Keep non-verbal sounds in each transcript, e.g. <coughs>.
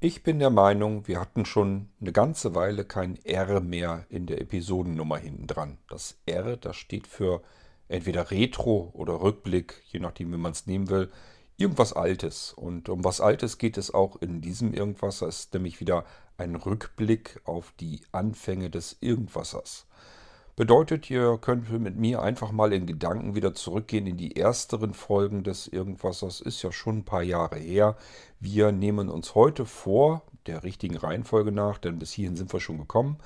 Ich bin der Meinung, wir hatten schon eine ganze Weile kein R mehr in der Episodennummer hinten dran. Das R, das steht für entweder Retro oder Rückblick, je nachdem, wie man es nehmen will. Irgendwas Altes. Und um was Altes geht es auch in diesem Irgendwasser. Es ist nämlich wieder ein Rückblick auf die Anfänge des Irgendwassers. Bedeutet, ihr könnt mit mir einfach mal in Gedanken wieder zurückgehen in die ersteren Folgen des Irgendwassers. Ist ja schon ein paar Jahre her. Wir nehmen uns heute vor, der richtigen Reihenfolge nach, denn bis hierhin sind wir schon gekommen,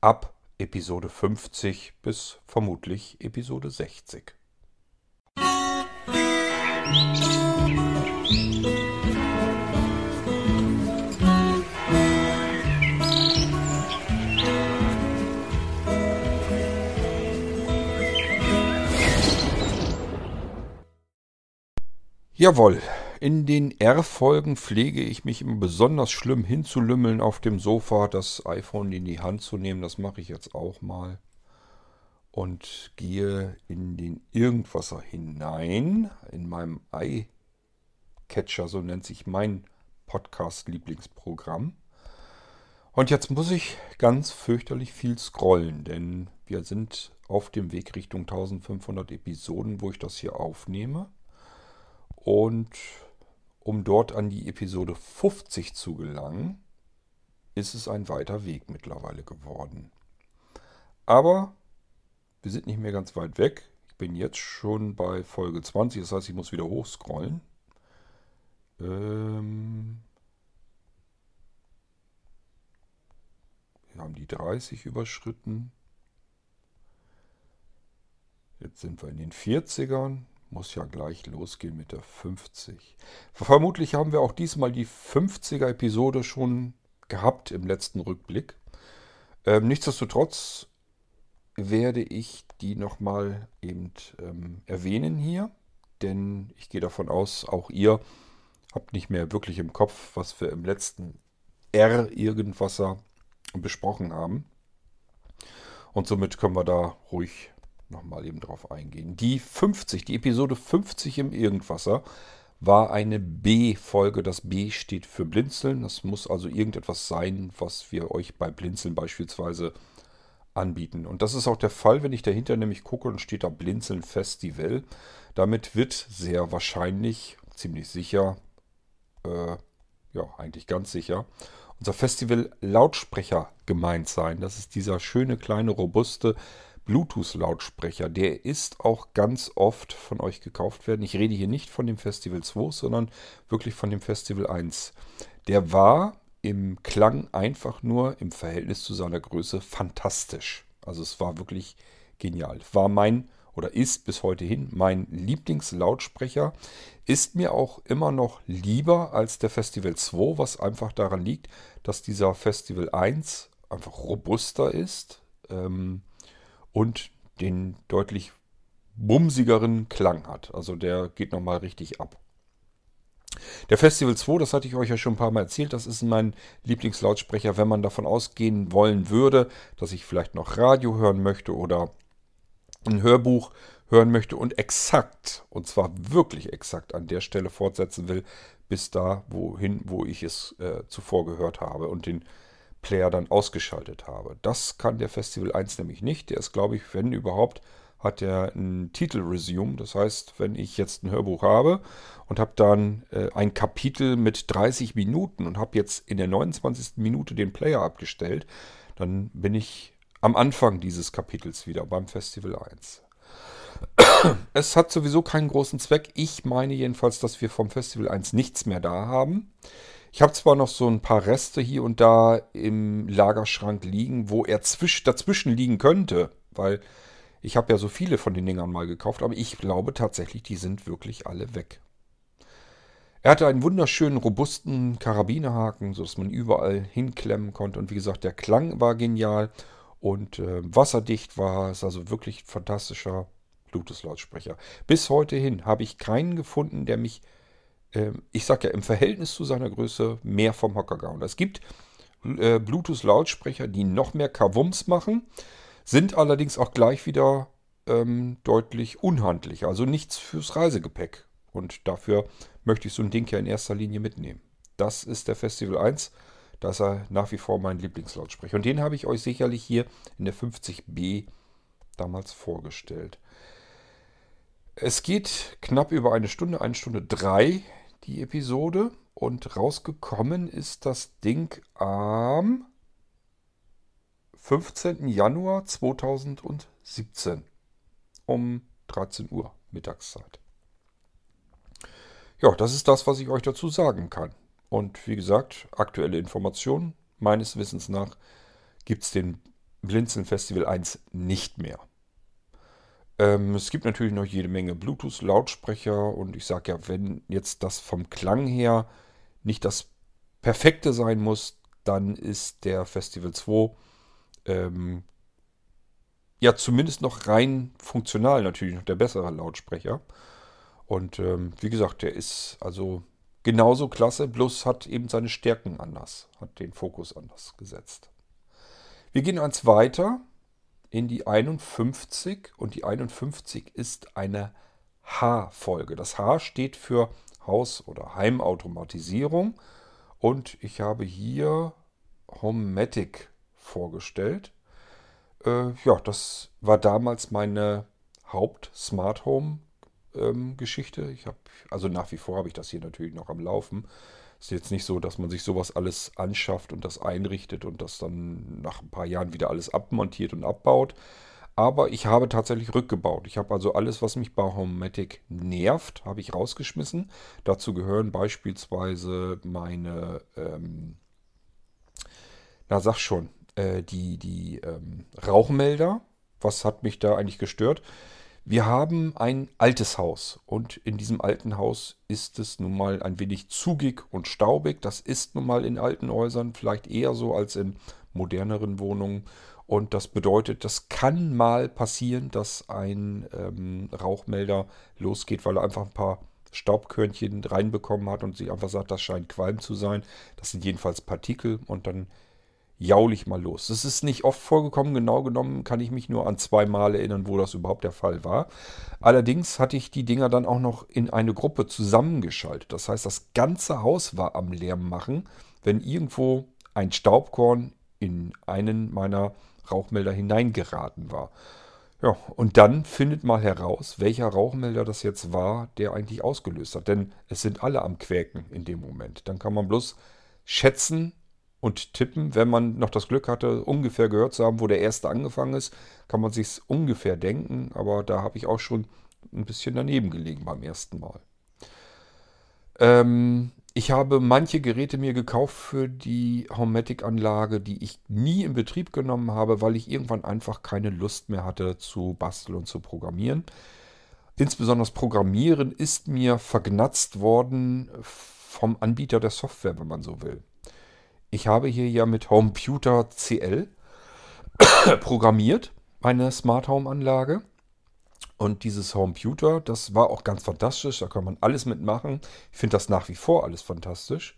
ab Episode 50 bis vermutlich Episode 60. Musik Jawohl, in den R-Folgen pflege ich mich immer besonders schlimm hinzulümmeln auf dem Sofa, das iPhone in die Hand zu nehmen. Das mache ich jetzt auch mal. Und gehe in den Irgendwasser hinein, in meinem iCatcher, so nennt sich mein Podcast-Lieblingsprogramm. Und jetzt muss ich ganz fürchterlich viel scrollen, denn wir sind auf dem Weg Richtung 1500 Episoden, wo ich das hier aufnehme. Und um dort an die Episode 50 zu gelangen, ist es ein weiter Weg mittlerweile geworden. Aber wir sind nicht mehr ganz weit weg. Ich bin jetzt schon bei Folge 20, das heißt, ich muss wieder hochscrollen. Ähm wir haben die 30 überschritten. Jetzt sind wir in den 40ern. Muss ja gleich losgehen mit der 50. Vermutlich haben wir auch diesmal die 50er Episode schon gehabt im letzten Rückblick. Ähm, nichtsdestotrotz werde ich die nochmal eben ähm, erwähnen hier, denn ich gehe davon aus, auch ihr habt nicht mehr wirklich im Kopf, was wir im letzten R irgendwasser besprochen haben. Und somit können wir da ruhig nochmal eben drauf eingehen. Die 50, die Episode 50 im Irgendwasser war eine B-Folge. Das B steht für Blinzeln. Das muss also irgendetwas sein, was wir euch bei Blinzeln beispielsweise anbieten. Und das ist auch der Fall, wenn ich dahinter nämlich gucke und steht da Blinzeln Festival. Damit wird sehr wahrscheinlich, ziemlich sicher, äh, ja, eigentlich ganz sicher, unser Festival Lautsprecher gemeint sein. Das ist dieser schöne, kleine, robuste Bluetooth-Lautsprecher, der ist auch ganz oft von euch gekauft werden. Ich rede hier nicht von dem Festival 2, sondern wirklich von dem Festival 1. Der war im Klang einfach nur im Verhältnis zu seiner Größe fantastisch. Also es war wirklich genial. War mein oder ist bis heute hin mein Lieblingslautsprecher. Ist mir auch immer noch lieber als der Festival 2, was einfach daran liegt, dass dieser Festival 1 einfach robuster ist. Ähm, und den deutlich bumsigeren Klang hat. Also der geht nochmal richtig ab. Der Festival 2, das hatte ich euch ja schon ein paar Mal erzählt, das ist mein Lieblingslautsprecher, wenn man davon ausgehen wollen würde, dass ich vielleicht noch Radio hören möchte oder ein Hörbuch hören möchte und exakt, und zwar wirklich exakt an der Stelle fortsetzen will, bis da wohin, wo ich es äh, zuvor gehört habe und den Player dann ausgeschaltet habe. Das kann der Festival 1 nämlich nicht. Der ist, glaube ich, wenn überhaupt, hat er einen Titel Resume. Das heißt, wenn ich jetzt ein Hörbuch habe und habe dann äh, ein Kapitel mit 30 Minuten und habe jetzt in der 29. Minute den Player abgestellt, dann bin ich am Anfang dieses Kapitels wieder beim Festival 1. <clears throat> Es hat sowieso keinen großen Zweck. Ich meine jedenfalls, dass wir vom Festival 1 nichts mehr da haben. Ich habe zwar noch so ein paar Reste hier und da im Lagerschrank liegen, wo er zwisch, dazwischen liegen könnte, weil ich habe ja so viele von den Dingern mal gekauft, aber ich glaube tatsächlich, die sind wirklich alle weg. Er hatte einen wunderschönen, robusten Karabinerhaken, sodass man überall hinklemmen konnte. Und wie gesagt, der Klang war genial und äh, wasserdicht war es, also wirklich fantastischer Bluetooth-Lautsprecher. Bis heute hin habe ich keinen gefunden, der mich ich sage ja, im Verhältnis zu seiner Größe mehr vom Hocker gehauen. Es gibt äh, Bluetooth-Lautsprecher, die noch mehr Kavums machen, sind allerdings auch gleich wieder ähm, deutlich unhandlich. Also nichts fürs Reisegepäck. Und dafür möchte ich so ein Ding ja in erster Linie mitnehmen. das ist der Festival 1. Da ist er nach wie vor mein Lieblingslautsprecher. Und den habe ich euch sicherlich hier in der 50b damals vorgestellt. Es geht knapp über eine Stunde, eine Stunde drei, die Episode. Und rausgekommen ist das Ding am 15. Januar 2017 um 13 Uhr Mittagszeit. Ja, das ist das, was ich euch dazu sagen kann. Und wie gesagt, aktuelle Informationen meines Wissens nach gibt es den Blinzeln Festival 1 nicht mehr. Ähm, es gibt natürlich noch jede Menge Bluetooth-Lautsprecher und ich sage ja, wenn jetzt das vom Klang her nicht das perfekte sein muss, dann ist der Festival 2 ähm, ja zumindest noch rein funktional natürlich noch der bessere Lautsprecher. Und ähm, wie gesagt, der ist also genauso klasse, bloß hat eben seine Stärken anders, hat den Fokus anders gesetzt. Wir gehen eins weiter in die 51 und die 51 ist eine H-Folge. Das H steht für Haus- oder Heimautomatisierung und ich habe hier Homematic vorgestellt. Äh, ja, das war damals meine Haupt-Smart Home ähm. Ich habe, also nach wie vor habe ich das hier natürlich noch am Laufen. Ist jetzt nicht so, dass man sich sowas alles anschafft und das einrichtet und das dann nach ein paar Jahren wieder alles abmontiert und abbaut. Aber ich habe tatsächlich rückgebaut. Ich habe also alles, was mich bei Homematic nervt, habe ich rausgeschmissen. Dazu gehören beispielsweise meine, ähm, na sag schon, äh, die, die ähm, Rauchmelder. Was hat mich da eigentlich gestört? Wir haben ein altes Haus und in diesem alten Haus ist es nun mal ein wenig zugig und staubig. Das ist nun mal in alten Häusern vielleicht eher so als in moderneren Wohnungen. Und das bedeutet, das kann mal passieren, dass ein ähm, Rauchmelder losgeht, weil er einfach ein paar Staubkörnchen reinbekommen hat und sich einfach sagt, das scheint Qualm zu sein. Das sind jedenfalls Partikel und dann jaul ich mal los. Das ist nicht oft vorgekommen, genau genommen kann ich mich nur an zwei Mal erinnern, wo das überhaupt der Fall war. Allerdings hatte ich die Dinger dann auch noch in eine Gruppe zusammengeschaltet. Das heißt, das ganze Haus war am Lärm machen, wenn irgendwo ein Staubkorn in einen meiner Rauchmelder hineingeraten war. Ja, und dann findet mal heraus, welcher Rauchmelder das jetzt war, der eigentlich ausgelöst hat. Denn es sind alle am Quäken in dem Moment. Dann kann man bloß schätzen, und tippen. Wenn man noch das Glück hatte, ungefähr gehört zu haben, wo der erste angefangen ist, kann man sich ungefähr denken. Aber da habe ich auch schon ein bisschen daneben gelegen beim ersten Mal. Ähm, ich habe manche Geräte mir gekauft für die Homematic-Anlage, die ich nie in Betrieb genommen habe, weil ich irgendwann einfach keine Lust mehr hatte zu basteln und zu programmieren. Insbesondere Programmieren ist mir vergnatzt worden vom Anbieter der Software, wenn man so will. Ich habe hier ja mit Homeputer CL <coughs> programmiert, meine Smart Home Anlage. Und dieses Homeputer, das war auch ganz fantastisch. Da kann man alles mitmachen. Ich finde das nach wie vor alles fantastisch.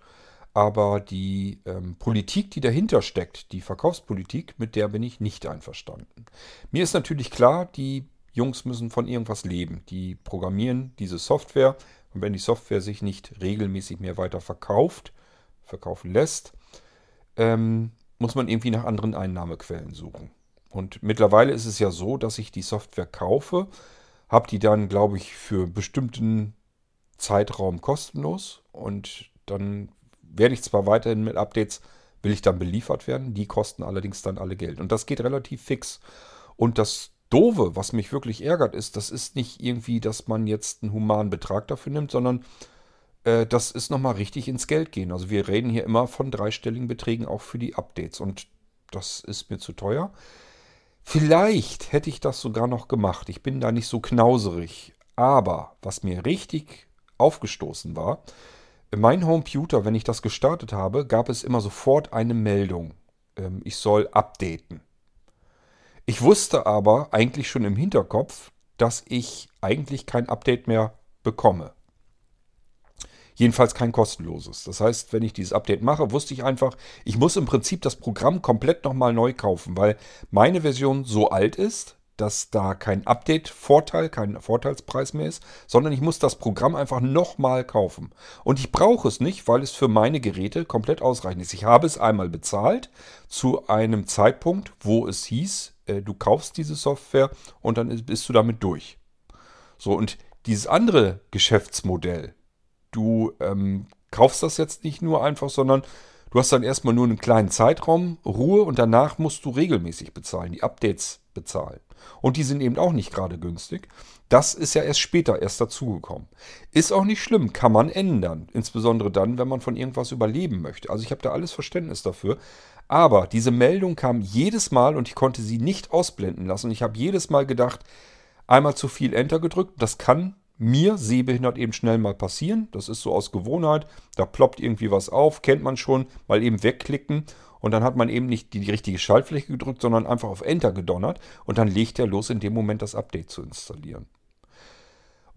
Aber die ähm, Politik, die dahinter steckt, die Verkaufspolitik, mit der bin ich nicht einverstanden. Mir ist natürlich klar, die Jungs müssen von irgendwas leben. Die programmieren diese Software. Und wenn die Software sich nicht regelmäßig mehr weiter verkauft, verkaufen lässt, ähm, muss man irgendwie nach anderen Einnahmequellen suchen. Und mittlerweile ist es ja so, dass ich die Software kaufe, habe die dann, glaube ich, für bestimmten Zeitraum kostenlos und dann werde ich zwar weiterhin mit Updates, will ich dann beliefert werden, die kosten allerdings dann alle Geld. Und das geht relativ fix. Und das Dove, was mich wirklich ärgert, ist, das ist nicht irgendwie, dass man jetzt einen humanen Betrag dafür nimmt, sondern das ist nochmal richtig ins Geld gehen. Also wir reden hier immer von dreistelligen Beträgen auch für die Updates und das ist mir zu teuer. Vielleicht hätte ich das sogar noch gemacht. Ich bin da nicht so knauserig. Aber was mir richtig aufgestoßen war, mein Computer, wenn ich das gestartet habe, gab es immer sofort eine Meldung. Ähm, ich soll updaten. Ich wusste aber eigentlich schon im Hinterkopf, dass ich eigentlich kein Update mehr bekomme. Jedenfalls kein kostenloses. Das heißt, wenn ich dieses Update mache, wusste ich einfach, ich muss im Prinzip das Programm komplett nochmal neu kaufen, weil meine Version so alt ist, dass da kein Update-Vorteil, kein Vorteilspreis mehr ist, sondern ich muss das Programm einfach nochmal kaufen. Und ich brauche es nicht, weil es für meine Geräte komplett ausreichend ist. Ich habe es einmal bezahlt zu einem Zeitpunkt, wo es hieß, äh, du kaufst diese Software und dann bist du damit durch. So, und dieses andere Geschäftsmodell, du ähm, kaufst das jetzt nicht nur einfach, sondern du hast dann erstmal nur einen kleinen Zeitraum Ruhe und danach musst du regelmäßig bezahlen, die Updates bezahlen. Und die sind eben auch nicht gerade günstig. Das ist ja erst später erst dazugekommen. Ist auch nicht schlimm, kann man ändern. Insbesondere dann, wenn man von irgendwas überleben möchte. Also ich habe da alles Verständnis dafür. Aber diese Meldung kam jedes Mal und ich konnte sie nicht ausblenden lassen. Ich habe jedes Mal gedacht, einmal zu viel Enter gedrückt. Das kann mir sehbehindert eben schnell mal passieren. Das ist so aus Gewohnheit. Da ploppt irgendwie was auf, kennt man schon. Mal eben wegklicken und dann hat man eben nicht die, richtige Schaltfläche gedrückt, sondern einfach auf Enter gedonnert und dann legt er los, in dem Moment das Update zu installieren.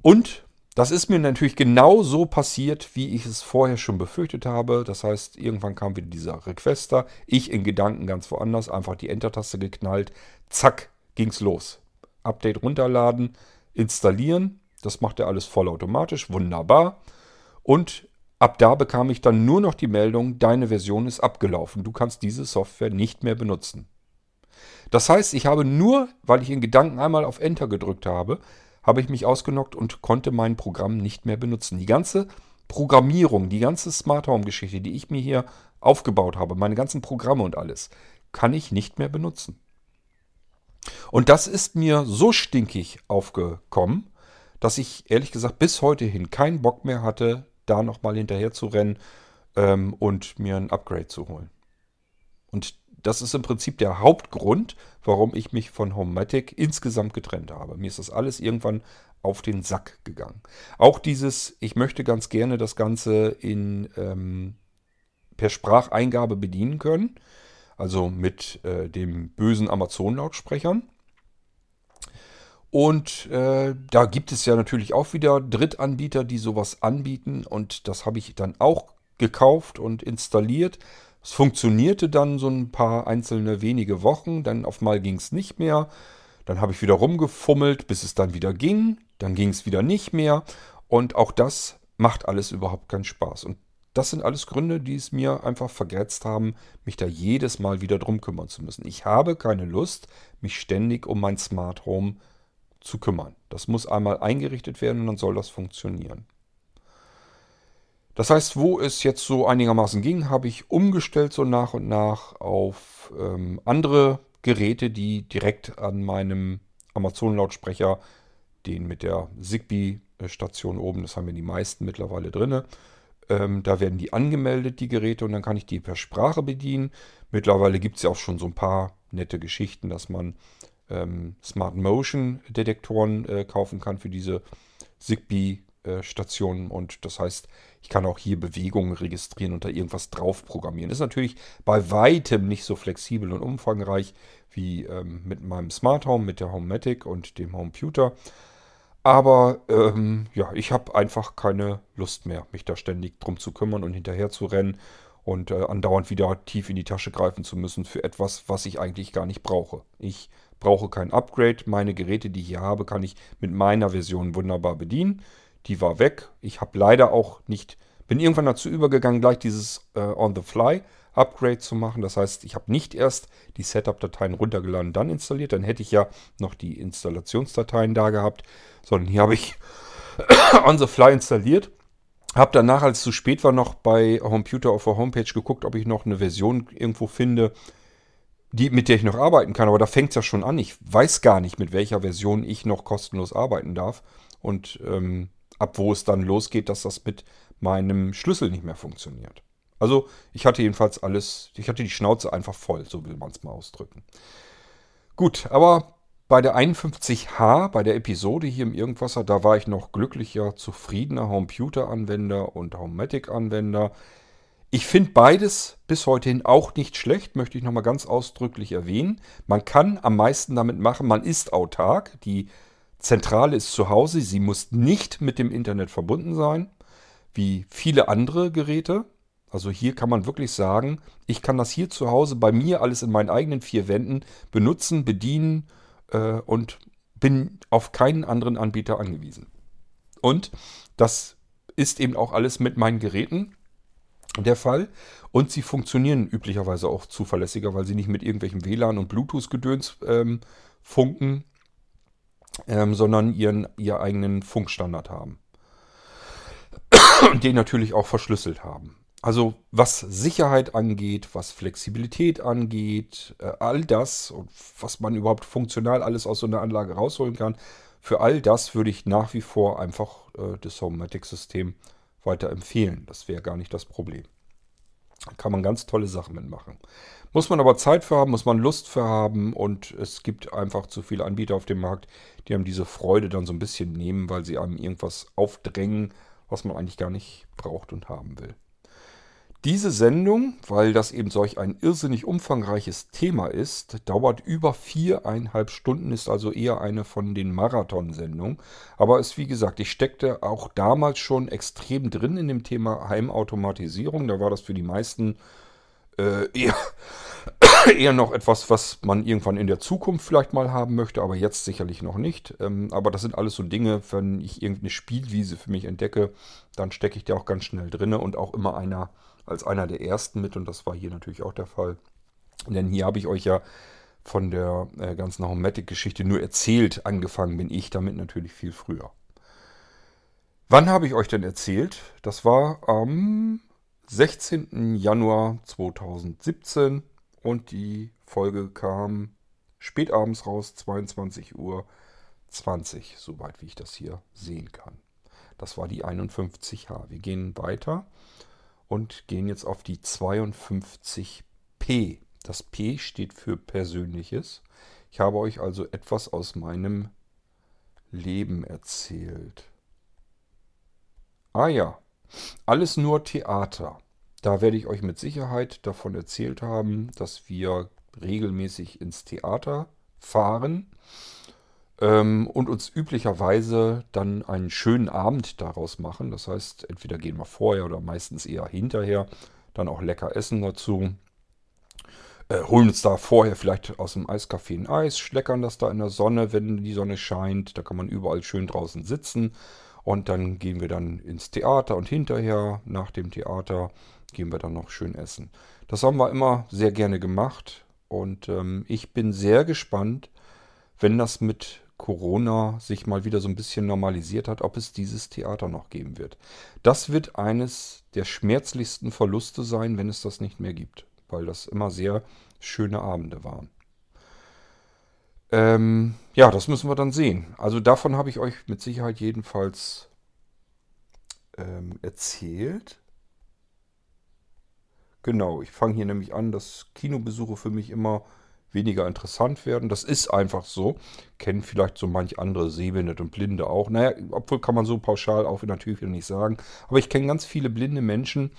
Und das ist mir natürlich genau so passiert, wie ich es vorher schon befürchtet habe. Das heißt, irgendwann kam wieder dieser Requester. Ich in Gedanken ganz woanders, einfach die Enter-Taste geknallt. Zack, ging's los. Update runterladen, installieren. Das macht er alles vollautomatisch, wunderbar. Und ab da bekam ich dann nur noch die Meldung, deine Version ist abgelaufen. Du kannst diese Software nicht mehr benutzen. Das heißt, ich habe nur, weil ich in Gedanken einmal auf Enter gedrückt habe, habe ich mich ausgenockt und konnte mein Programm nicht mehr benutzen. Die ganze Programmierung, die ganze Smart Home Geschichte, die ich mir hier aufgebaut habe, meine ganzen Programme und alles, kann ich nicht mehr benutzen. Und das ist mir so stinkig aufgekommen, dass ich ehrlich gesagt bis heute hin keinen Bock mehr hatte, da nochmal hinterher zu rennen ähm, und mir ein Upgrade zu holen. Und das ist im Prinzip der Hauptgrund, warum ich mich von Homematic insgesamt getrennt habe. Mir ist das alles irgendwann auf den Sack gegangen. Auch dieses, ich möchte ganz gerne das Ganze in, ähm, per Spracheingabe bedienen können, also mit äh, dem bösen Amazon-Lautsprechern. Und äh, da gibt es ja natürlich auch wieder Drittanbieter, die sowas anbieten. Und das habe ich dann auch gekauft und installiert. Es funktionierte dann so ein paar einzelne wenige Wochen. Dann auf mal ging es nicht mehr. Dann habe ich wieder rumgefummelt, bis es dann wieder ging. Dann ging es wieder nicht mehr. Und auch das macht alles überhaupt keinen Spaß. Und das sind alles Gründe, die es mir einfach vergrätzt haben, mich da jedes Mal wieder drum kümmern zu müssen. Ich habe keine Lust, mich ständig um mein Smart Home zu zu kümmern. Das muss einmal eingerichtet werden und dann soll das funktionieren. Das heißt, wo es jetzt so einigermaßen ging, habe ich umgestellt so nach und nach auf ähm, andere Geräte, die direkt an meinem Amazon-Lautsprecher, den mit der Zigbee-Station oben, das haben wir die meisten mittlerweile drin, ähm, da werden die angemeldet, die Geräte, und dann kann ich die per Sprache bedienen. Mittlerweile gibt es ja auch schon so ein paar nette Geschichten, dass man ähm, Smart Motion Detektoren äh, kaufen kann für diese Zigbee-Stationen. Äh, und das heißt, ich kann auch hier Bewegungen registrieren und da irgendwas drauf programmieren. Ist natürlich bei weitem nicht so flexibel und umfangreich wie ähm, mit meinem Smart Home, mit der Homematic und dem Homeputer. Aber ähm, ja, ich habe einfach keine Lust mehr, mich da ständig drum zu kümmern und hinterher zu rennen und äh, andauernd wieder tief in die Tasche greifen zu müssen für etwas, was ich eigentlich gar nicht brauche. Ich brauche kein Upgrade. Meine Geräte, die ich hier habe, kann ich mit meiner Version wunderbar bedienen. Die war weg. Ich habe leider auch nicht, bin irgendwann dazu übergegangen, gleich dieses äh, On-the-Fly Upgrade zu machen. Das heißt, ich habe nicht erst die Setup-Dateien runtergeladen dann installiert. Dann hätte ich ja noch die Installationsdateien da gehabt. Sondern hier habe ich <coughs> On-the-Fly installiert. Habe danach, als es zu spät war, noch bei Computer auf der Homepage geguckt, ob ich noch eine Version irgendwo finde, die, mit der ich noch arbeiten kann. Aber da fängt es ja schon an. Ich weiß gar nicht, mit welcher Version ich noch kostenlos arbeiten darf. Und ähm, ab wo es dann losgeht, dass das mit meinem Schlüssel nicht mehr funktioniert. Also ich hatte jedenfalls alles, ich hatte die Schnauze einfach voll, so will man es mal ausdrücken. Gut, aber bei der 51H, bei der Episode hier im Irgendwasser, da war ich noch glücklicher, zufriedener Homeputer-Anwender und Homematic-Anwender. Ich finde beides bis heute hin auch nicht schlecht, möchte ich nochmal ganz ausdrücklich erwähnen. Man kann am meisten damit machen, man ist autark. Die Zentrale ist zu Hause, sie muss nicht mit dem Internet verbunden sein, wie viele andere Geräte. Also hier kann man wirklich sagen, ich kann das hier zu Hause bei mir alles in meinen eigenen vier Wänden benutzen, bedienen, äh, und bin auf keinen anderen Anbieter angewiesen. Und das ist eben auch alles mit meinen Geräten der Fall. Und sie funktionieren üblicherweise auch zuverlässiger, weil sie nicht mit irgendwelchem WLAN und Bluetooth-Gedöns ähm, funken, ähm, sondern ihren, ihr eigenen Funkstandard haben. den natürlich auch verschlüsselt haben. Also was Sicherheit angeht, was Flexibilität angeht, äh, all das, was man überhaupt funktional alles aus so einer Anlage rausholen kann, für all das würde ich nach wie vor einfach äh, das Homematic-System weiter empfehlen. Das wäre gar nicht das Problem. Da kann man ganz tolle Sachen mitmachen. Muss man aber Zeit für haben, muss man Lust für haben und es gibt einfach zu viele Anbieter auf dem Markt, die einem diese Freude dann so ein bisschen nehmen, weil sie einem irgendwas aufdrängen, was man eigentlich gar nicht braucht und haben will. Diese Sendung, weil das eben solch ein irrsinnig umfangreiches Thema ist, dauert über viereinhalb Stunden, ist also eher eine von den Marathonsendungen. Aber es, wie gesagt, ich steckte auch damals schon extrem drin in dem Thema Heimautomatisierung. Da war das für die meisten äh, eher, <coughs> eher noch etwas, was man irgendwann in der Zukunft vielleicht mal haben möchte, aber jetzt sicherlich noch nicht. Ähm, aber das sind alles so Dinge, wenn ich irgendeine Spielwiese für mich entdecke, dann stecke ich da auch ganz schnell drin und auch immer einer als einer der ersten mit und das war hier natürlich auch der Fall. Denn hier habe ich euch ja von der äh, ganzen Homematic-Geschichte nur erzählt. Angefangen bin ich damit natürlich viel früher. Wann habe ich euch denn erzählt? Das war am 16. Januar 2017 und die Folge kam spätabends raus, 22 Uhr 20, soweit wie ich das hier sehen kann. Das war die 51H. Wir gehen weiter und gehen jetzt auf die 52p. Das P steht für Persönliches. Ich habe euch also etwas aus meinem Leben erzählt. Ah ja, alles nur Theater. Da werde ich euch mit Sicherheit davon erzählt haben, dass wir regelmäßig ins Theater fahren ähm, und uns üblicherweise dann einen schönen Abend daraus machen. Das heißt, entweder gehen wir vorher oder meistens eher hinterher, dann auch lecker essen dazu. Äh, holen uns da vorher vielleicht aus dem Eiscafé ein Eis, schleckern das da in der Sonne, wenn die Sonne scheint. Da kann man überall schön draußen sitzen. Und dann gehen wir dann ins Theater und hinterher, nach dem Theater, gehen wir dann noch schön essen. Das haben wir immer sehr gerne gemacht. Und ähm, ich bin sehr gespannt, wenn das mit Corona sich mal wieder so ein bisschen normalisiert hat, ob es dieses Theater noch geben wird. Das wird eines der schmerzlichsten Verluste sein, wenn es das nicht mehr gibt, weil das immer sehr schöne Abende waren. Ähm, ja, das müssen wir dann sehen. Also davon habe ich euch mit Sicherheit jedenfalls ähm, erzählt. Genau, ich fange hier nämlich an, dass Kinobesuche für mich immer weniger interessant werden. Das ist einfach so. Kennen vielleicht so manch andere Sehbehinderte und Blinde auch. Naja, obwohl kann man so pauschal auch natürlich wieder nicht sagen. Aber ich kenne ganz viele blinde Menschen,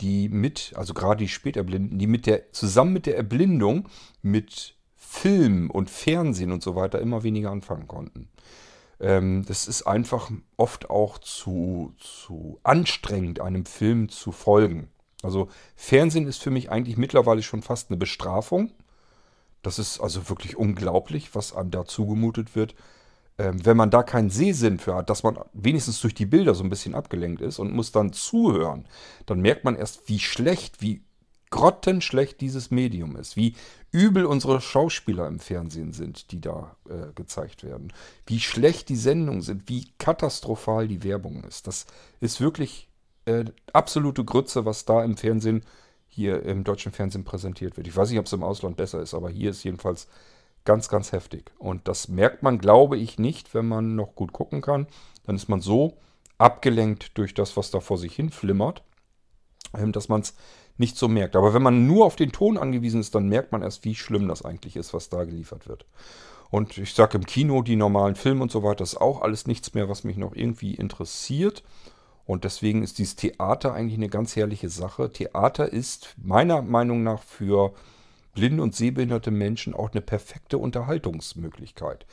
die mit, also gerade die Späterblinden, die mit der, zusammen mit der Erblindung mit Film und Fernsehen und so weiter immer weniger anfangen konnten. Ähm, das ist einfach oft auch zu, zu anstrengend, einem Film zu folgen. Also Fernsehen ist für mich eigentlich mittlerweile schon fast eine Bestrafung. Das ist also wirklich unglaublich, was einem da zugemutet wird. Ähm, wenn man da keinen Sehsinn für hat, dass man wenigstens durch die Bilder so ein bisschen abgelenkt ist und muss dann zuhören, dann merkt man erst, wie schlecht, wie grottenschlecht dieses Medium ist, wie übel unsere Schauspieler im Fernsehen sind, die da äh, gezeigt werden, wie schlecht die Sendungen sind, wie katastrophal die Werbung ist. Das ist wirklich äh, absolute Grütze, was da im Fernsehen hier im deutschen Fernsehen präsentiert wird. Ich weiß nicht, ob es im Ausland besser ist, aber hier ist jedenfalls ganz, ganz heftig. Und das merkt man, glaube ich, nicht, wenn man noch gut gucken kann. Dann ist man so abgelenkt durch das, was da vor sich hin flimmert, ähm, dass man es nicht so merkt. Aber wenn man nur auf den Ton angewiesen ist, dann merkt man erst, wie schlimm das eigentlich ist, was da geliefert wird. Und ich sage im Kino, die normalen Filme und so weiter, ist auch alles nichts mehr, was mich noch irgendwie interessiert. Und deswegen ist dieses Theater eigentlich eine ganz herrliche Sache. Theater ist meiner Meinung nach für blinde und sehbehinderte Menschen auch eine perfekte Unterhaltungsmöglichkeit,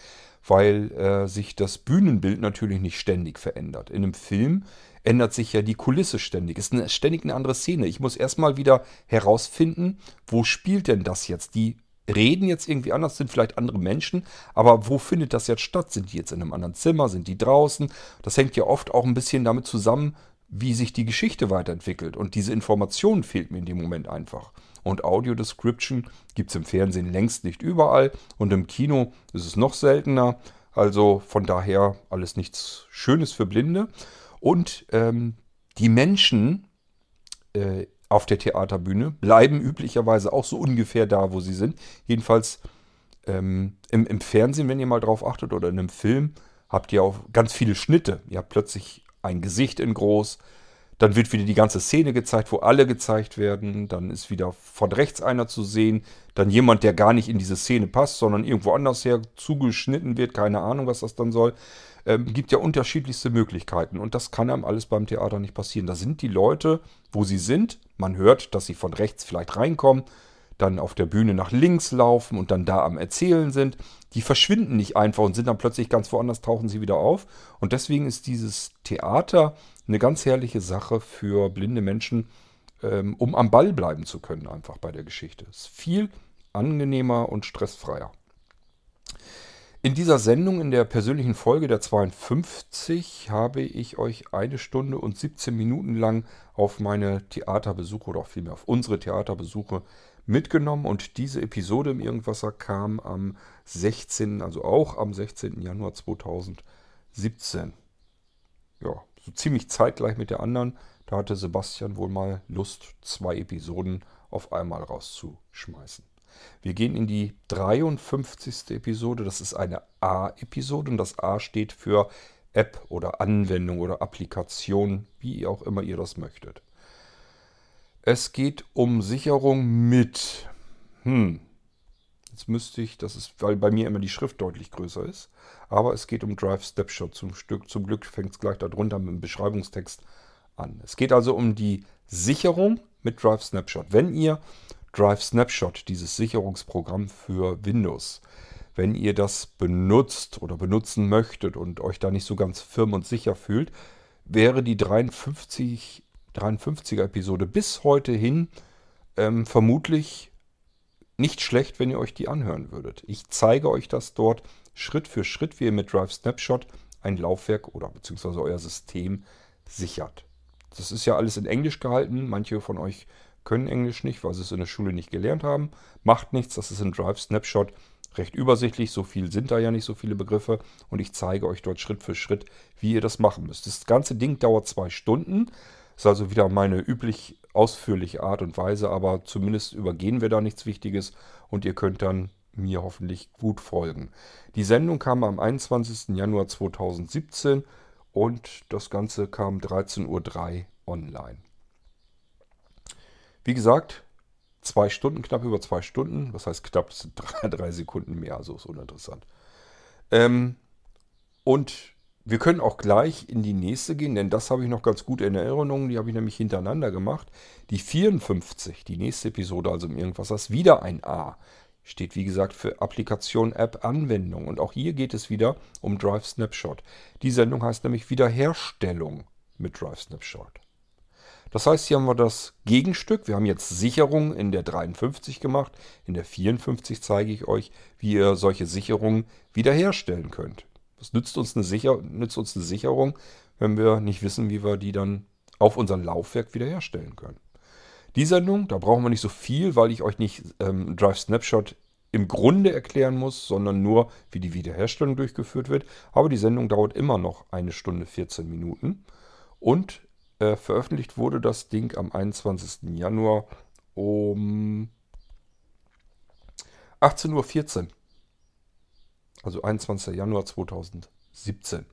weil äh, sich das Bühnenbild natürlich nicht ständig verändert. In einem Film ändert sich ja die Kulisse ständig. Ist eine, ständig eine andere Szene. Ich muss erstmal wieder herausfinden, wo spielt denn das jetzt? Die reden jetzt irgendwie anders, sind vielleicht andere Menschen, aber wo findet das jetzt statt? Sind die jetzt in einem anderen Zimmer? Sind die draußen? Das hängt ja oft auch ein bisschen damit zusammen, wie sich die Geschichte weiterentwickelt. Und diese Information fehlt mir in dem Moment einfach. Und Audio Description gibt es im Fernsehen längst nicht überall und im Kino ist es noch seltener. Also von daher alles nichts Schönes für Blinde. Und ähm, die Menschen äh, auf der Theaterbühne bleiben üblicherweise auch so ungefähr da, wo sie sind. Jedenfalls ähm, im, im, Fernsehen, wenn ihr mal drauf achtet, oder in einem Film, habt ihr auch ganz viele Schnitte. Ihr habt plötzlich ein Gesicht in groß, dann wird wieder die ganze Szene gezeigt, wo alle gezeigt werden. Dann ist wieder von rechts einer zu sehen. Dann jemand, der gar nicht in diese Szene passt, sondern irgendwo anders her zugeschnitten wird. Keine Ahnung, was das dann soll. Ähm, gibt ja unterschiedlichste Möglichkeiten. Und das kann einem alles beim Theater nicht passieren. Da sind die Leute, wo sie sind. Man hört, dass sie von rechts vielleicht reinkommen dann auf der Bühne nach links laufen und dann da am Erzählen sind, die verschwinden nicht einfach und sind dann plötzlich ganz woanders, tauchen sie wieder auf. Und deswegen ist dieses Theater eine ganz herrliche Sache für blinde Menschen, ähm, um am Ball bleiben zu können, einfach bei der Geschichte. Es ist viel angenehmer und stressfreier. In dieser Sendung, in der persönlichen Folge der 52, habe ich euch eine Stunde und 17 Minuten lang auf meine Theaterbesuche oder auch vielmehr auf unsere Theaterbesuche mitgenommen. Und diese Episode im Irgendwasser kam am 16., also auch am 16. Januar 2017. Ja, so ziemlich zeitgleich mit der anderen. Da hatte Sebastian wohl mal Lust, zwei Episoden auf einmal rauszuschmeißen. Wir gehen in die 53. Episode. Das ist eine A-Episode und das A steht für App oder Anwendung oder Applikation, wie auch immer ihr das möchtet. Es geht um Sicherung mit. Hm. Jetzt müsste ich, das ist, weil bei mir immer die Schrift deutlich größer ist. Aber es geht um Drive Snapshot zum Stück. Zum Glück fängt es gleich darunter mit dem Beschreibungstext an. Es geht also um die Sicherung mit Drive Snapshot. Wenn ihr Drive Snapshot, dieses Sicherungsprogramm für Windows, wenn ihr das benutzt oder benutzen möchtet und euch da nicht so ganz firm und sicher fühlt, wäre die 53, 53er Episode bis heute hin ähm, vermutlich nicht schlecht, wenn ihr euch die anhören würdet. Ich zeige euch das dort Schritt für Schritt, wie ihr mit Drive Snapshot ein Laufwerk oder beziehungsweise euer System sichert. Das ist ja alles in Englisch gehalten. Manche von euch können Englisch nicht, weil sie es in der Schule nicht gelernt haben. Macht nichts, das ist in Drive Snapshot recht übersichtlich. So viel sind da ja nicht so viele Begriffe. Und ich zeige euch dort Schritt für Schritt, wie ihr das machen müsst. Das ganze Ding dauert zwei Stunden. Ist also wieder meine üblich ausführliche Art und Weise, aber zumindest übergehen wir da nichts Wichtiges und ihr könnt dann mir hoffentlich gut folgen. Die Sendung kam am 21. Januar 2017 und das Ganze kam 13.03 Uhr online. Wie gesagt, zwei Stunden, knapp über zwei Stunden. Was heißt knapp? Das <laughs> drei, drei Sekunden mehr, also ist uninteressant. Ähm, und wir können auch gleich in die nächste gehen, denn das habe ich noch ganz gut in Erinnerung. Die habe ich nämlich hintereinander gemacht. Die 54, die nächste Episode, also im Irgendwas, ist wieder ein A. Steht wie gesagt für Applikation, App, Anwendung. Und auch hier geht es wieder um Drive Snapshot. Die Sendung heißt nämlich Wiederherstellung mit Drive Snapshot. Das heißt, hier haben wir das Gegenstück. Wir haben jetzt Sicherung in der 53 gemacht. In der 54 zeige ich euch, wie ihr solche Sicherungen wiederherstellen könnt. Was nützt uns eine, Sicher nützt uns eine Sicherung, wenn wir nicht wissen, wie wir die dann auf unser Laufwerk wiederherstellen können? Die Sendung, da brauchen wir nicht so viel, weil ich euch nicht ähm, Drive Snapshot im Grunde erklären muss, sondern nur, wie die Wiederherstellung durchgeführt wird. Aber die Sendung dauert immer noch eine Stunde 14 Minuten. Und äh, veröffentlicht wurde das Ding am 21. Januar um 18.14 Uhr. Also 21. Januar 2017.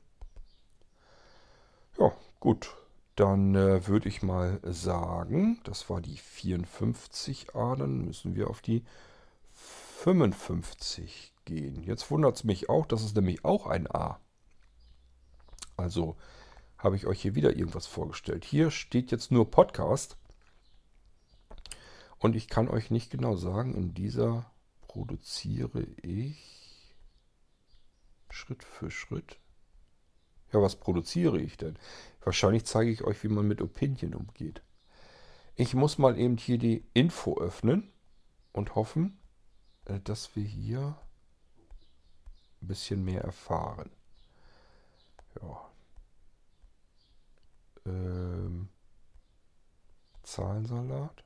Ja, gut. Dann äh, würde ich mal sagen, das war die 54a, dann müssen wir auf die 55 gehen. Jetzt wundert es mich auch, das ist nämlich auch ein A. Also habe ich euch hier wieder irgendwas vorgestellt. Hier steht jetzt nur Podcast. Und ich kann euch nicht genau sagen, in dieser produziere ich Schritt für Schritt. Ja, was produziere ich denn? Wahrscheinlich zeige ich euch, wie man mit Opinion umgeht. Ich muss mal eben hier die Info öffnen und hoffen, äh, dass wir hier ein bisschen mehr erfahren. Ja. Ähm, Zahlensalat.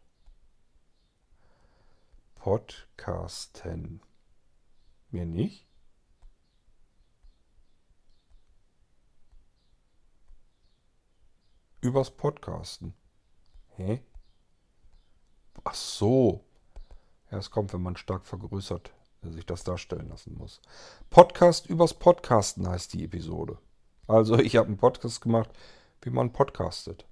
Podcasten. Mir nicht? Übers Podcasten. Hä? Ach so. Ja, es kommt, wenn man stark vergrößert sich das darstellen lassen muss. Podcast übers Podcasten heißt die Episode. Also ich habe einen Podcast gemacht, wie man podcastet.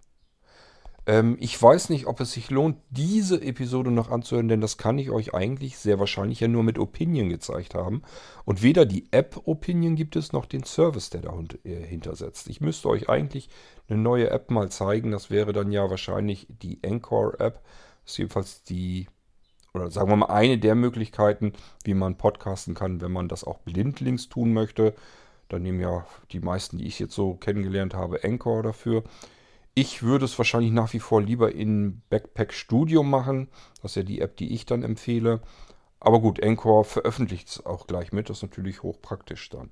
Ähm, ich weiß nicht, ob es sich lohnt, diese Episode noch anzuhören, denn das kann ich euch eigentlich sehr wahrscheinlich ja nur mit Opinion gezeigt haben. Und weder die App Opinion gibt es, noch den Service, der dahinter setzt. Ich müsste euch eigentlich eine neue App mal zeigen. Das wäre dann ja wahrscheinlich die Anchor App. Das ist jedenfalls die oder sagen wir mal eine der Möglichkeiten, wie man podcasten kann, wenn man das auch blindlings tun möchte. Dann nehmen ja die meisten, die ich jetzt so kennengelernt habe, Anchor dafür. Ich würde es wahrscheinlich nach wie vor lieber in Backpack Studio machen. Das ist ja die App, die ich dann empfehle. Aber gut, Anchor veröffentlicht es auch gleich mit. Das ist natürlich hochpraktisch dann.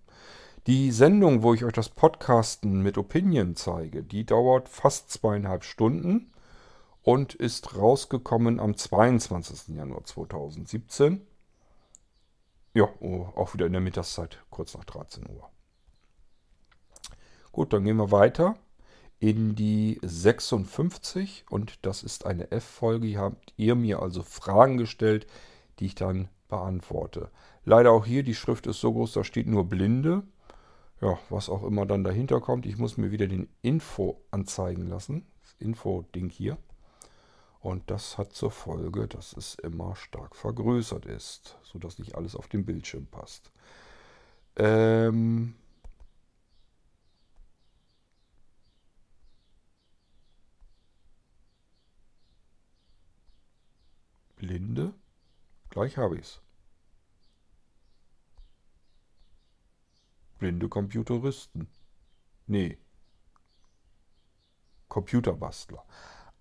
Die Sendung, wo ich euch das Podcasten mit Opinion zeige, die dauert fast zweieinhalb Stunden und ist rausgekommen am 22. Januar 2017. Ja, oh, auch wieder in der Mittagszeit, kurz nach 13 Uhr. Gut, dann gehen wir weiter in die 56 und das ist eine F-Folge. Hier habt ihr mir also Fragen gestellt, die ich dann beantworte. Leider auch hier, die Schrift ist so groß, da steht nur Blinde. Ja, was auch immer dann dahinter kommt. Ich muss mir wieder den Info anzeigen lassen. Das Info-Ding hier. Und das hat zur Folge, dass es immer stark vergrößert ist, sodass nicht alles auf dem Bildschirm passt. Ähm Blinde? Gleich habe ich es. Blinde Computeristen. Nee. Computerbastler.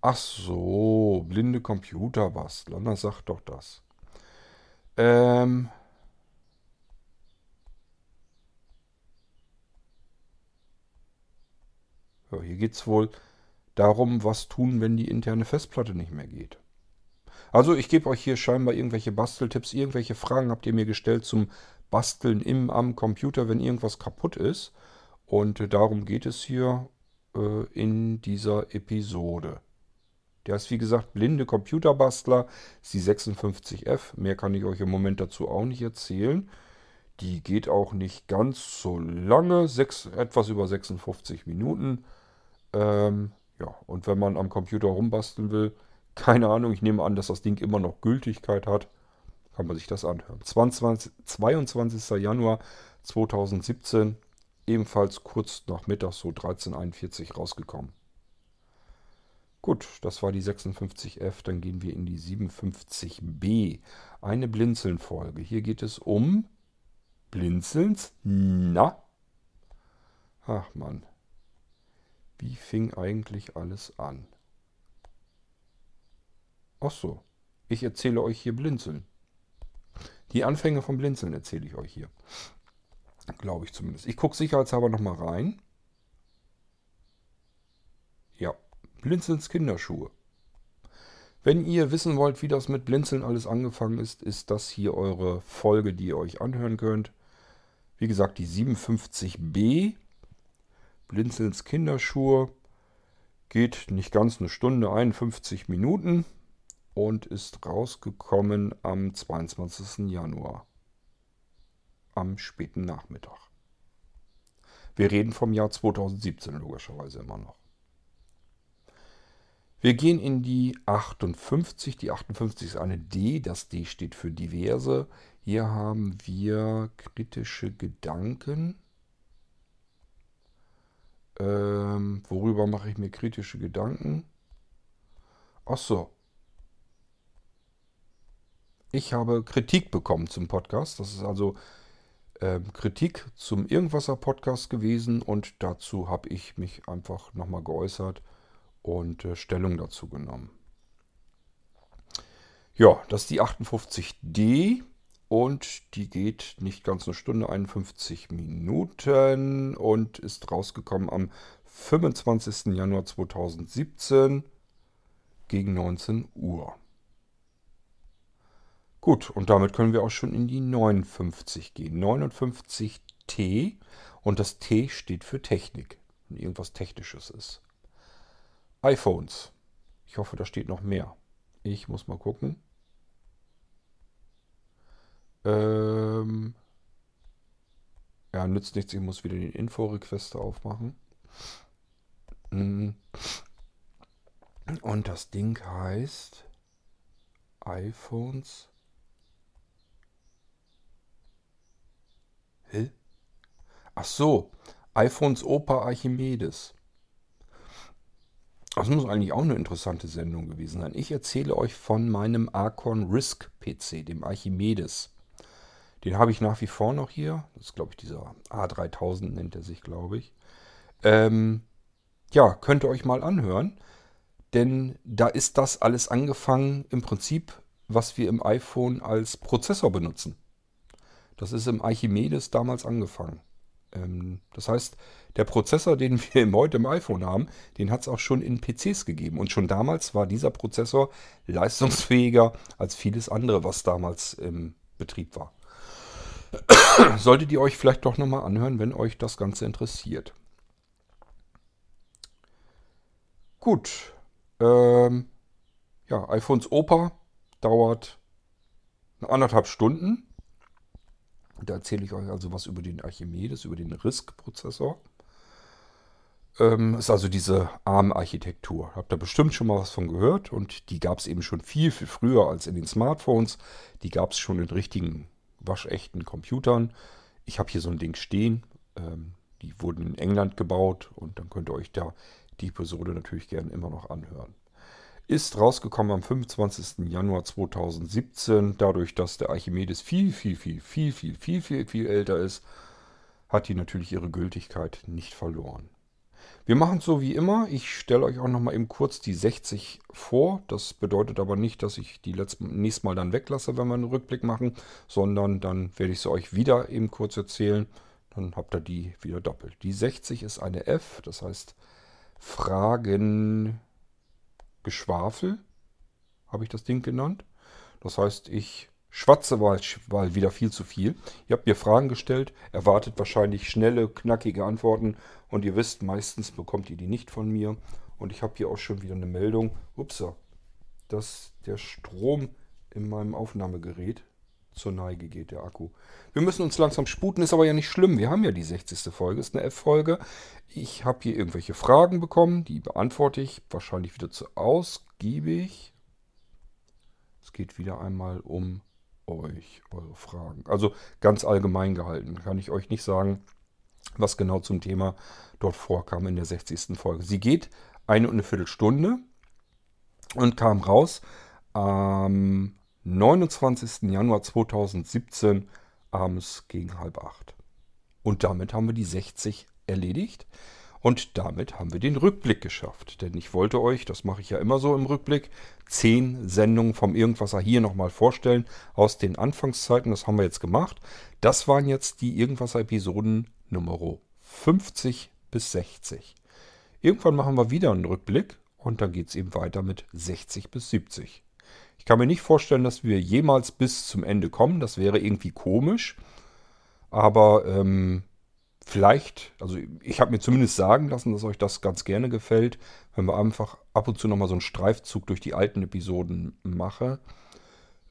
Ach so, blinde Computerbastler. Na, sag doch das. Ähm. Ja, hier geht es wohl darum, was tun, wenn die interne Festplatte nicht mehr geht. Also ich gebe euch hier scheinbar irgendwelche Basteltipps, irgendwelche Fragen habt ihr mir gestellt zum Basteln im am Computer, wenn irgendwas kaputt ist. Und äh, darum geht es hier äh, in dieser Episode. Der ist wie gesagt blinde Computerbastler, ist die 56F. Mehr kann ich euch im Moment dazu auch nicht erzählen. Die geht auch nicht ganz so lange, sechs, etwas über 56 Minuten. Ähm, ja, und wenn man am Computer rumbasteln will, keine Ahnung, ich nehme an, dass das Ding immer noch Gültigkeit hat, kann man sich das anhören. 22, 22. Januar 2017, ebenfalls kurz nach Mittag, so 13.41 rausgekommen. Gut, das war die 56F. Dann gehen wir in die 57B. Eine Blinzeln-Folge. Hier geht es um Blinzelns. Na? Ach Mann. Wie fing eigentlich alles an? Ach so. Ich erzähle euch hier Blinzeln. Die Anfänge vom Blinzeln erzähle ich euch hier. Glaube ich zumindest. Ich gucke sicherheitshalber nochmal rein. Ja, Blinzelns Kinderschuhe. Wenn ihr wissen wollt, wie das mit Blinzeln alles angefangen ist, ist das hier eure Folge, die ihr euch anhören könnt. Wie gesagt, die 57b. Blinzelns Kinderschuhe. Geht nicht ganz eine Stunde, 51 Minuten. Und ist rausgekommen am 22. Januar. Am späten Nachmittag. Wir reden vom Jahr 2017 logischerweise immer noch. Wir gehen in die 58. Die 58 ist eine D. Das D steht für diverse. Hier haben wir kritische Gedanken. Ähm, worüber mache ich mir kritische Gedanken? Ach so. Ich habe Kritik bekommen zum Podcast. Das ist also ähm, Kritik zum Irgendwasser Podcast gewesen und dazu habe ich mich einfach nochmal geäußert und äh, Stellung dazu genommen. Ja, das ist die 58D. und die geht nicht ganz eine Stunde, 51 Minuten und ist rausgekommen am 25. Januar 2017 gegen 19 Uhr. Gut, und damit können wir auch schon in die 59 gehen. 59T und das T steht für Technik, wenn irgendwas Technisches ist. iPhones. Ich hoffe, da steht noch mehr. Ich muss mal gucken. Ähm ja, nützt nichts. Ich muss wieder den Info-Requester aufmachen. Mhm. Und das Ding heißt iPhones. Hä? Ach so, iPhones Opa Archimedes. Das muss eigentlich auch eine interessante Sendung gewesen sein. Ich erzähle euch von meinem Archon Risk PC, dem Archimedes. Den habe ich nach wie vor noch hier. Das ist, glaube ich, dieser A3000 nennt er sich, glaube ich. Ähm, ja, könnt ihr euch mal anhören. Denn da ist das alles angefangen, im Prinzip, was wir im iPhone als Prozessor benutzen. Das ist im Archimedes damals angefangen. Ähm, das heißt, der Prozessor, den wir heute im iPhone haben, den hat es auch schon in PCs gegeben. Und schon damals war dieser Prozessor leistungsfähiger als vieles andere, was damals im Betrieb war. <coughs> Solltet ihr euch vielleicht doch nochmal anhören, wenn euch das Ganze interessiert. Gut. Ähm, ja, iPhones Opa dauert anderthalb Stunden. Da erzähle ich euch also was über den Archimedes, über den RISC-Prozessor. Ähm, ist also diese ARM-Architektur. Habt ihr bestimmt schon mal was von gehört und die gab es eben schon viel, viel früher als in den Smartphones. Die gab es schon in richtigen waschechten Computern. Ich habe hier so ein Ding stehen. Ähm, die wurden in England gebaut und dann könnt ihr euch da die Episode natürlich gerne immer noch anhören. Ist rausgekommen am 25. Januar 2017. Dadurch, dass der Archimedes viel, viel, viel, viel, viel, viel, viel, viel älter ist, hat die natürlich ihre Gültigkeit nicht verloren. Wir machen es so wie immer. Ich stelle euch auch noch mal eben kurz die 60 vor. Das bedeutet aber nicht, dass ich die nächstes Mal dann weglasse, wenn wir einen Rückblick machen, sondern dann werde ich sie euch wieder eben kurz erzählen. Dann habt ihr die wieder doppelt. Die 60 ist eine F, das heißt Fragen Geschwafel, habe ich das Ding genannt. Das heißt, ich schwatze weil, weil wieder viel zu viel. Ihr habt mir Fragen gestellt, erwartet wahrscheinlich schnelle, knackige Antworten und ihr wisst, meistens bekommt ihr die nicht von mir. Und ich habe hier auch schon wieder eine Meldung. Upsa, dass der Strom in meinem Aufnahmegerät zur Neige geht, der Akku. Wir müssen uns langsam sputen, ist aber ja nicht schlimm. Wir haben ja die 60. Folge, ist eine F-Folge. Ich habe hier irgendwelche Fragen bekommen, die beantworte ich wahrscheinlich wieder zu ausgiebig. Es geht wieder einmal um euch, eure Fragen. Also ganz allgemein gehalten. Kann ich euch nicht sagen, was genau zum Thema dort vorkam in der 60. Folge. Sie geht eine und eine Viertelstunde und kam raus am 29. Januar 2017 abends gegen halb acht. Und damit haben wir die 60 erledigt. Und damit haben wir den Rückblick geschafft. Denn ich wollte euch, das mache ich ja immer so im Rückblick, zehn Sendungen vom Irgendwasser hier nochmal vorstellen aus den Anfangszeiten. Das haben wir jetzt gemacht. Das waren jetzt die Irgendwasser-Episoden Nummer 50 bis 60. Irgendwann machen wir wieder einen Rückblick und dann geht es eben weiter mit 60 bis 70. Ich kann mir nicht vorstellen, dass wir jemals bis zum Ende kommen. Das wäre irgendwie komisch. Aber ähm, vielleicht, also ich habe mir zumindest sagen lassen, dass euch das ganz gerne gefällt, wenn wir einfach ab und zu nochmal so einen Streifzug durch die alten Episoden mache.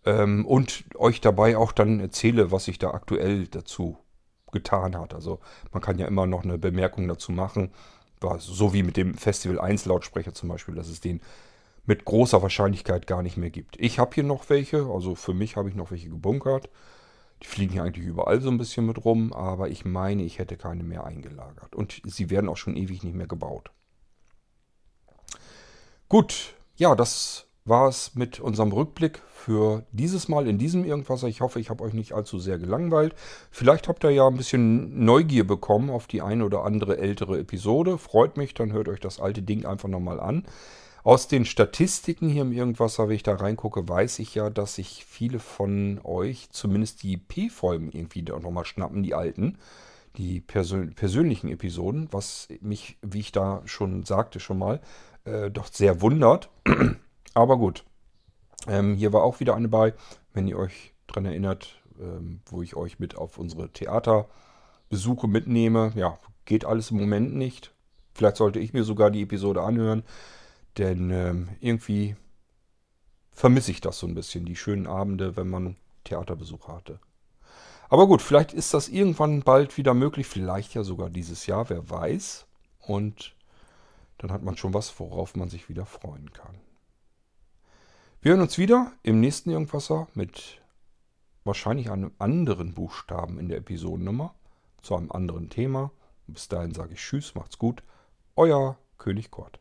Ähm, und euch dabei auch dann erzähle, was ich da aktuell dazu getan hat. Also man kann ja immer noch eine Bemerkung dazu machen, so wie mit dem Festival 1 Lautsprecher zum Beispiel, dass es den mit großer Wahrscheinlichkeit gar nicht mehr gibt. Ich habe hier noch welche, also für mich habe ich noch welche gebunkert. Die fliegen hier eigentlich überall so ein bisschen mit rum, aber ich meine, ich hätte keine mehr eingelagert. Und sie werden auch schon ewig nicht mehr gebaut. Gut, ja, das war es mit unserem Rückblick für dieses Mal in diesem Irgendwas. Ich hoffe, ich habe euch nicht allzu sehr gelangweilt. Vielleicht habt ihr ja ein bisschen Neugier bekommen auf die eine oder andere ältere Episode. Freut mich, dann hört euch das alte Ding einfach nochmal an. Aus den Statistiken hier im Irgendwasser, wenn ich da reingucke, weiß ich ja, dass sich viele von euch zumindest die P-Folgen irgendwie nochmal schnappen, die alten, die persön persönlichen Episoden, was mich, wie ich da schon sagte schon mal, äh, doch sehr wundert. <clears throat> Aber gut, ähm, hier war auch wieder eine bei, wenn ihr euch dran erinnert, ähm, wo ich euch mit auf unsere Theaterbesuche mitnehme. Ja, geht alles im Moment nicht. Vielleicht sollte ich mir sogar die Episode anhören. Denn ähm, irgendwie vermisse ich das so ein bisschen, die schönen Abende, wenn man Theaterbesuch hatte. Aber gut, vielleicht ist das irgendwann bald wieder möglich, vielleicht ja sogar dieses Jahr, wer weiß. Und dann hat man schon was, worauf man sich wieder freuen kann. Wir hören uns wieder im nächsten Irgendwasser mit wahrscheinlich einem anderen Buchstaben in der Episodennummer, zu einem anderen Thema. Bis dahin sage ich Tschüss, macht's gut. Euer König Kurt.